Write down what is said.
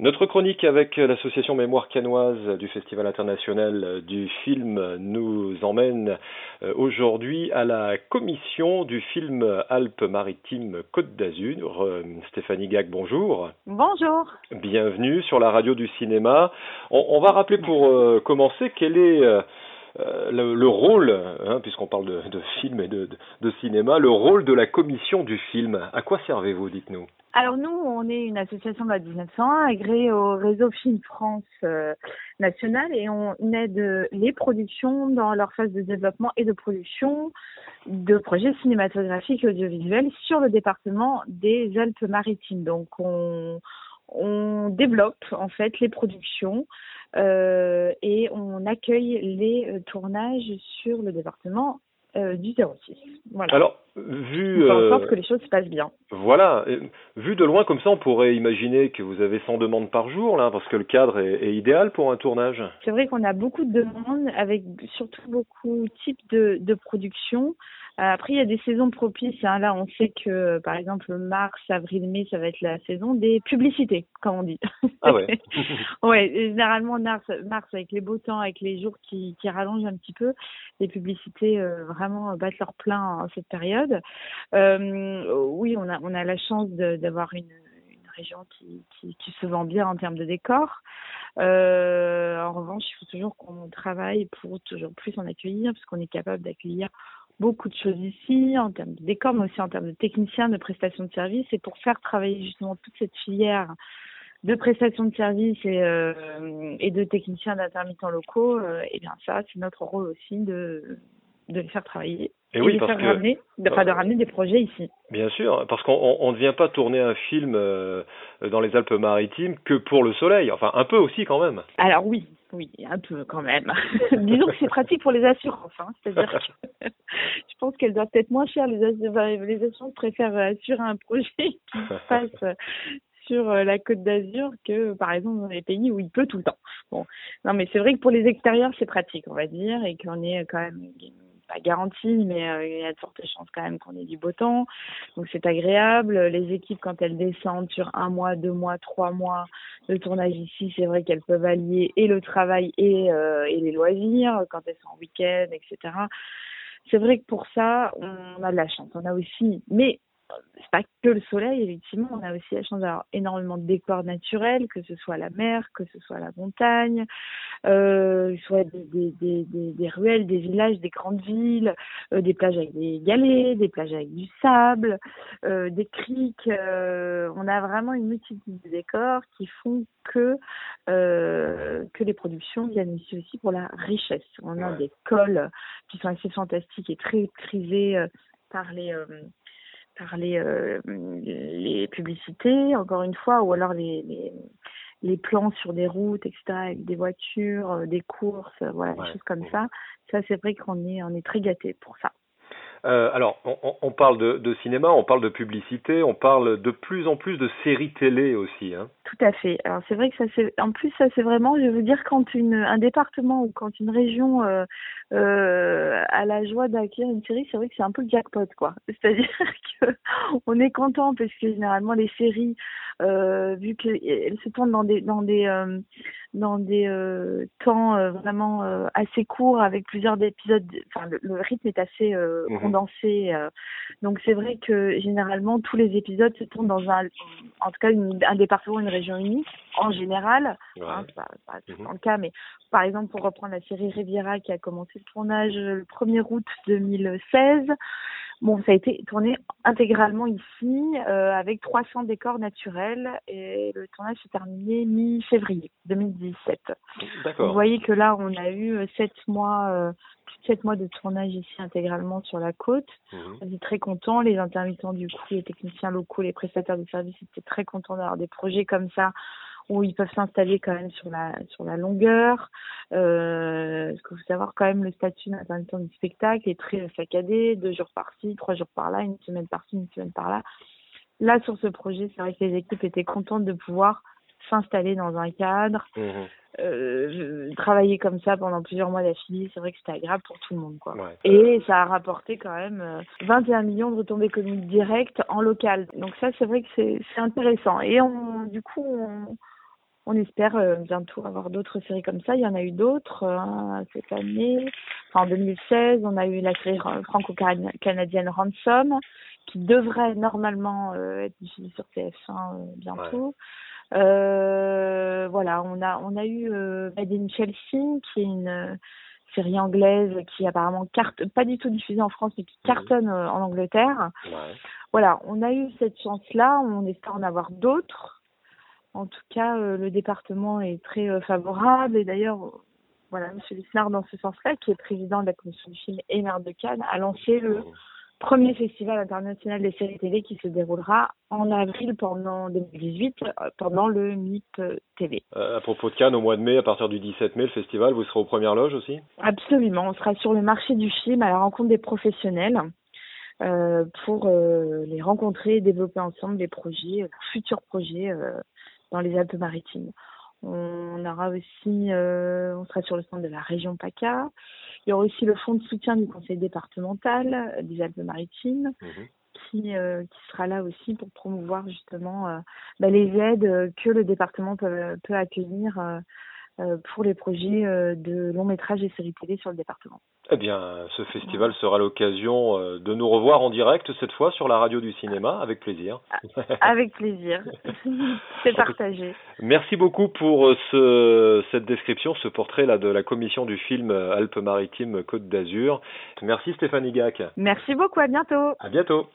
Notre chronique avec l'association Mémoire Canoise du Festival international du film nous emmène euh, aujourd'hui à la commission du film Alpes-Maritimes Côte d'Azur. Euh, Stéphanie Gag, bonjour. Bonjour. Bienvenue sur la radio du cinéma. On, va rappeler pour euh, commencer quel est le, rôle, hein, puisqu'on parle de, film et de, de cinéma, le rôle de la commission du film. À quoi servez-vous, dites-nous? Alors nous, on est une association de la 1901 agréée au réseau Film France euh, national et on aide les productions dans leur phase de développement et de production de projets cinématographiques et audiovisuels sur le département des Alpes-Maritimes. Donc on, on développe en fait les productions euh, et on accueille les euh, tournages sur le département euh, du 06. Voilà. Alors, vu. On en sorte que les choses se passent bien. Voilà. Vu de loin comme ça, on pourrait imaginer que vous avez 100 demandes par jour, là, parce que le cadre est, idéal pour un tournage. C'est vrai qu'on a beaucoup de demandes, avec surtout beaucoup de types de, de production. Euh, après, il y a des saisons propices. Hein. Là, on sait que, par exemple, mars, avril, mai, ça va être la saison des publicités, comme on dit. Ah ouais. ouais, généralement mars, mars avec les beaux temps, avec les jours qui, qui rallongent un petit peu, les publicités euh, vraiment battent leur plein en cette période. Euh, oui, on a on a la chance d'avoir une, une région qui, qui, qui, se vend bien en termes de décor. Euh, en revanche, il faut toujours qu'on travaille pour toujours plus en accueillir, parce qu'on est capable d'accueillir beaucoup de choses ici, en termes de décor, mais aussi en termes de techniciens, de prestations de services. Et pour faire travailler justement toute cette filière de prestations de services et, euh, et de techniciens d'intermittents locaux, euh, et bien ça, c'est notre rôle aussi de, de les faire travailler. Et, oui, de parce faire que, ramener, de, de ramener des projets ici. Bien sûr, parce qu'on ne vient pas tourner un film euh, dans les Alpes-Maritimes que pour le soleil, enfin un peu aussi quand même. Alors oui, oui, un peu quand même. Disons que c'est pratique pour les assurances. Hein. C'est-à-dire que je pense qu'elles doivent être moins chères. Les, les assurances préfèrent assurer un projet qui se passe sur euh, la côte d'Azur que par exemple dans les pays où il pleut tout le temps. Bon, non mais c'est vrai que pour les extérieurs c'est pratique on va dire et qu'on est quand même pas garanti, mais euh, il y a de fortes chances quand même qu'on ait du beau temps. Donc c'est agréable. Les équipes, quand elles descendent sur un mois, deux mois, trois mois de tournage ici, c'est vrai qu'elles peuvent allier et le travail euh, et les loisirs quand elles sont en week-end, etc. C'est vrai que pour ça, on a de la chance. On a aussi, mais c'est pas que le soleil, effectivement, on a aussi la chance d'avoir énormément de décors naturels, que ce soit la mer, que ce soit la montagne, euh, soit des, des, des, des, ruelles, des villages, des grandes villes, euh, des plages avec des galets, des plages avec du sable, euh, des criques. Euh, on a vraiment une multitude de décors qui font que euh, que les productions viennent ici aussi pour la richesse. On a des cols qui sont assez fantastiques et très prisés par les par les, euh, les publicités, encore une fois, ou alors les, les, les, plans sur des routes, etc., avec des voitures, euh, des courses, voilà, des choses comme ça. Ça, c'est vrai qu'on est, on est très gâtés pour ça. Euh, alors, on, parle de, cinéma, on parle de publicité, on parle de plus en plus de séries télé aussi. Hein. Tout à fait. Alors c'est vrai que ça c'est, en plus ça c'est vraiment, je vous dire, quand une, un département ou quand une région euh, euh, a la joie d'accueillir une série, c'est vrai que c'est un peu le jackpot quoi. C'est-à-dire que on est content parce que généralement les séries, euh, vu qu'elles se tournent dans des dans des euh, dans des euh, temps euh, vraiment assez courts avec plusieurs épisodes, enfin le, rythme est assez mmh condensé. donc c'est vrai que généralement tous les épisodes se tournent dans un, en tout cas une, un département, une région unique en général. Hein, c'est pas, pas tout mhm. le cas, mais par exemple pour reprendre la série Riviera qui a commencé le tournage le 1er août 2016. Bon, ça a été tourné intégralement ici euh, avec 300 décors naturels et le tournage s'est terminé mi-février 2017. Vous voyez que là, on a eu sept mois, euh, plus de sept mois de tournage ici intégralement sur la côte. Mhm. On est très contents. Les intermittents du coup, les techniciens locaux, les prestataires de services étaient très contents d'avoir des projets comme ça où ils peuvent s'installer quand même sur la sur la longueur. Euh, ce qu'il faut savoir quand même le statut d'intermittent du spectacle est très saccadé, deux jours par-ci, trois jours par-là, une semaine par-ci, une semaine par-là. Là sur ce projet, c'est vrai que les équipes étaient contentes de pouvoir s'installer dans un cadre, mmh euh, travailler comme ça pendant plusieurs mois d'affilée, c'est vrai que c'était agréable pour tout le monde. Quoi. Et ça a rapporté quand même 21 euh, millions de retombées économiques directes en local. Donc ça, c'est vrai que c'est intéressant. Et on, du coup, on, on espère bientôt avoir d'autres séries comme ça. Il y en a eu d'autres hein, cette année. en 2016, on a eu la série franco-canadienne Ransom, qui devrait normalement être diffusée sur TF1 bientôt. voilà, on a on a eu Made in Chelsea, qui est une série anglaise qui apparemment carte pas du tout diffusée en France mais qui mhm. cartonne euh, en Angleterre. Voilà, on a eu cette chance-là, on espère en avoir d'autres. En tout cas, euh, le département est très euh, favorable et d'ailleurs, voilà, M. Lisnard, dans ce sens-là, qui est président de la commission du film et maire de Cannes, a lancé le premier festival international des séries télé qui se déroulera en avril pendant 2018 pendant le MIP TV. Euh, à propos de Cannes, au mois de mai, à partir du 17 mai, le festival, vous serez aux premières loges aussi? Absolument, on sera sur le marché du film à la rencontre des professionnels euh, pour euh, les rencontrer et développer ensemble des projets, futurs projets dans les Alpes-Maritimes. On aura aussi, on sera sur le stand de la région PACA. Il y aura aussi le fonds de soutien du conseil départemental des Alpes-Maritimes mhm. qui, euh, qui sera là aussi pour promouvoir justement euh, bah, les aides que le département peut, peut accueillir euh, pour les projets euh, de long métrage et séries télé sur le département. Eh bien, ce festival sera l'occasion euh, de nous revoir en direct cette fois sur la radio du cinéma, avec plaisir. Avec plaisir, c'est partagé. Merci beaucoup pour ce, cette description, ce portrait là de la commission du film Alpes-Maritimes Côte d'Azur. Merci Stéphanie Gac. Merci beaucoup, à bientôt. À bientôt.